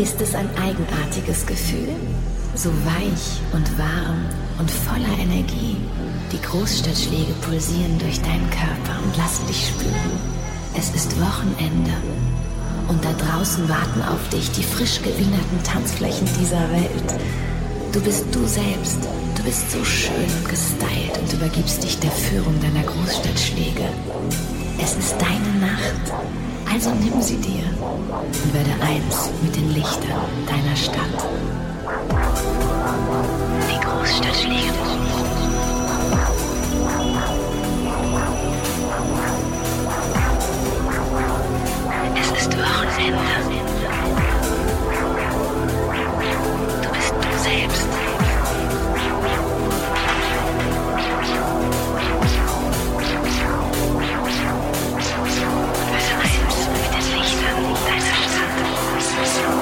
Ist es ein eigenartiges Gefühl? So weich und warm und voller Energie. Die Großstadtschläge pulsieren durch deinen Körper und lassen dich spüren. Es ist Wochenende und da draußen warten auf dich die frisch gewienerten Tanzflächen dieser Welt. Du bist du selbst. Du bist so schön und gestylt und übergibst dich der Führung deiner Großstadtschläge. Es ist deine Nacht, also nimm sie dir und werde eins mit den Lichtern deiner Stadt. Die Großstadtschläge. Es ist Wochenende. Du bist du selbst. Stadt.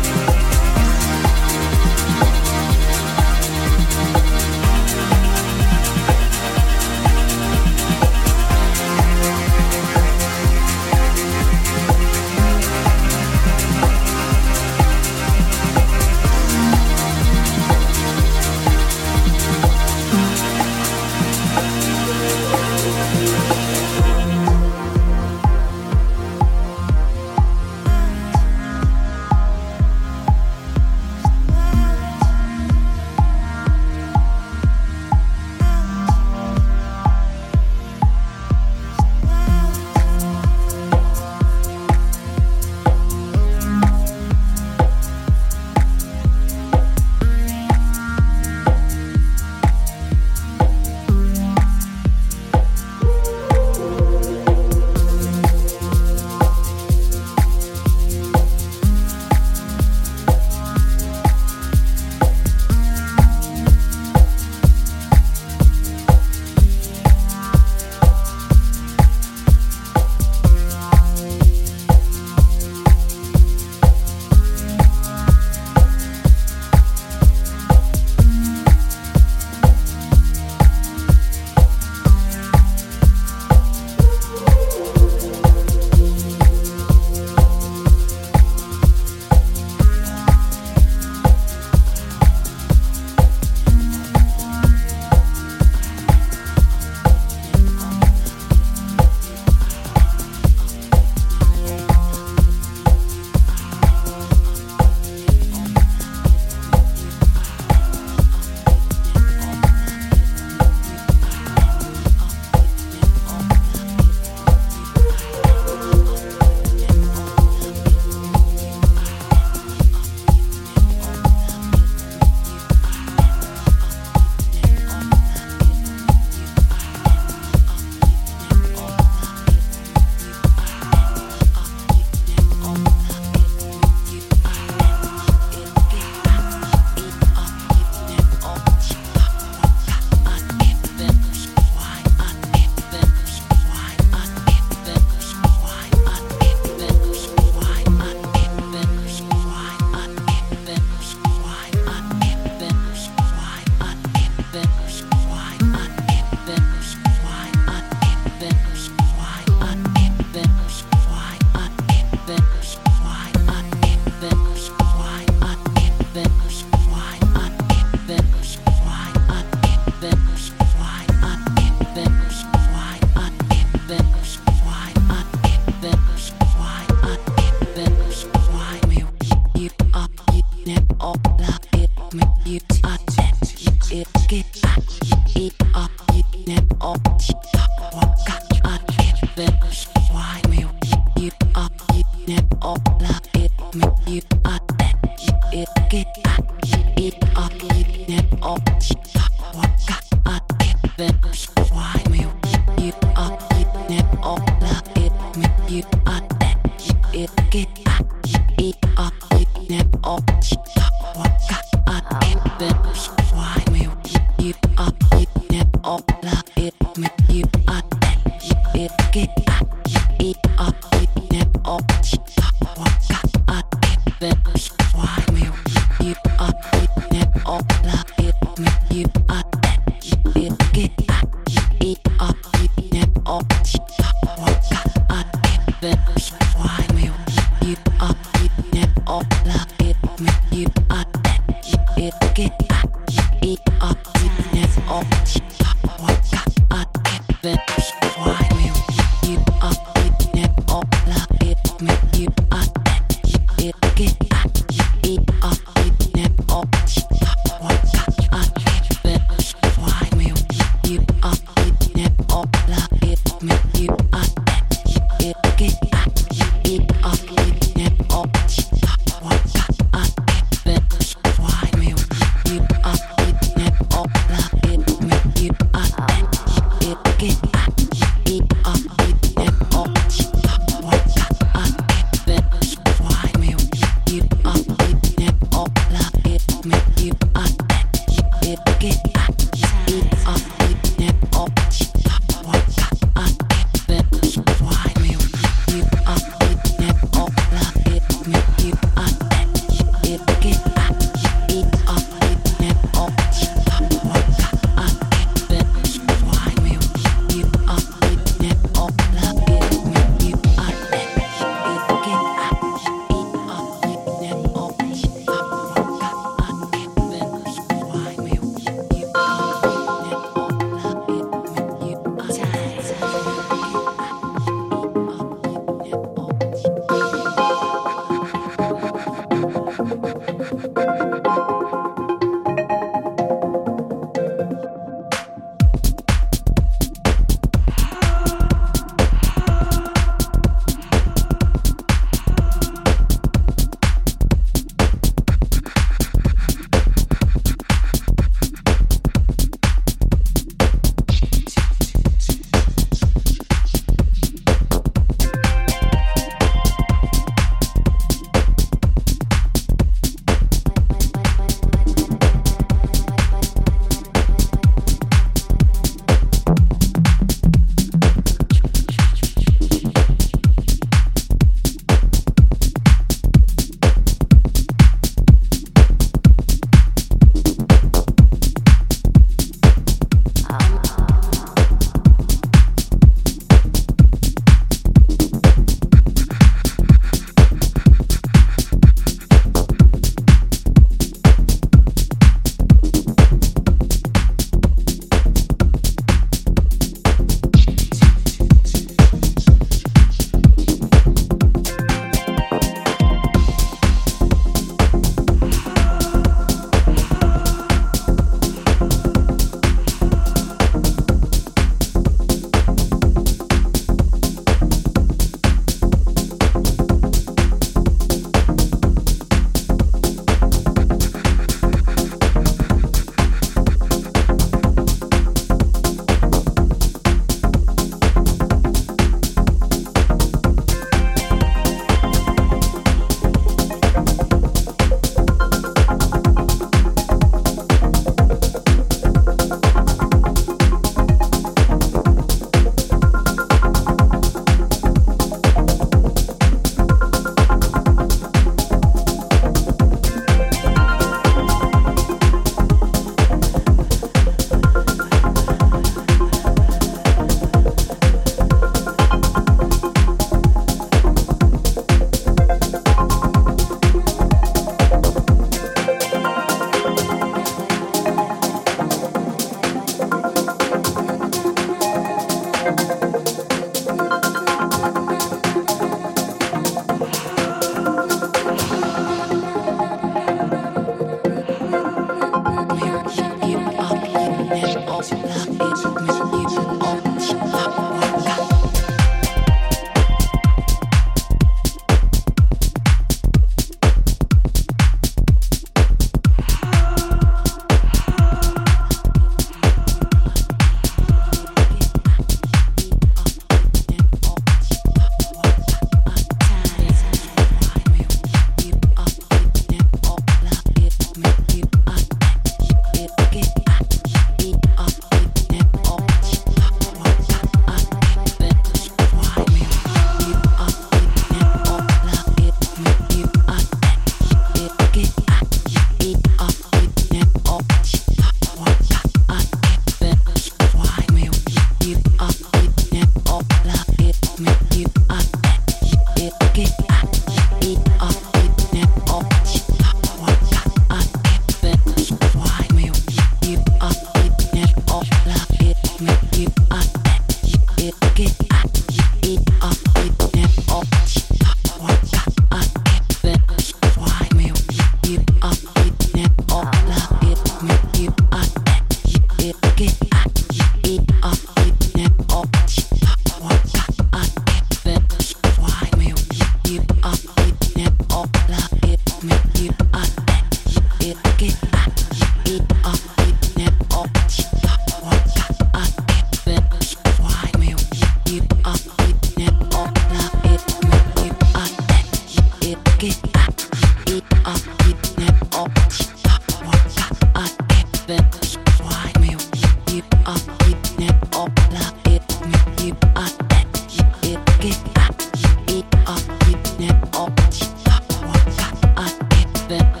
been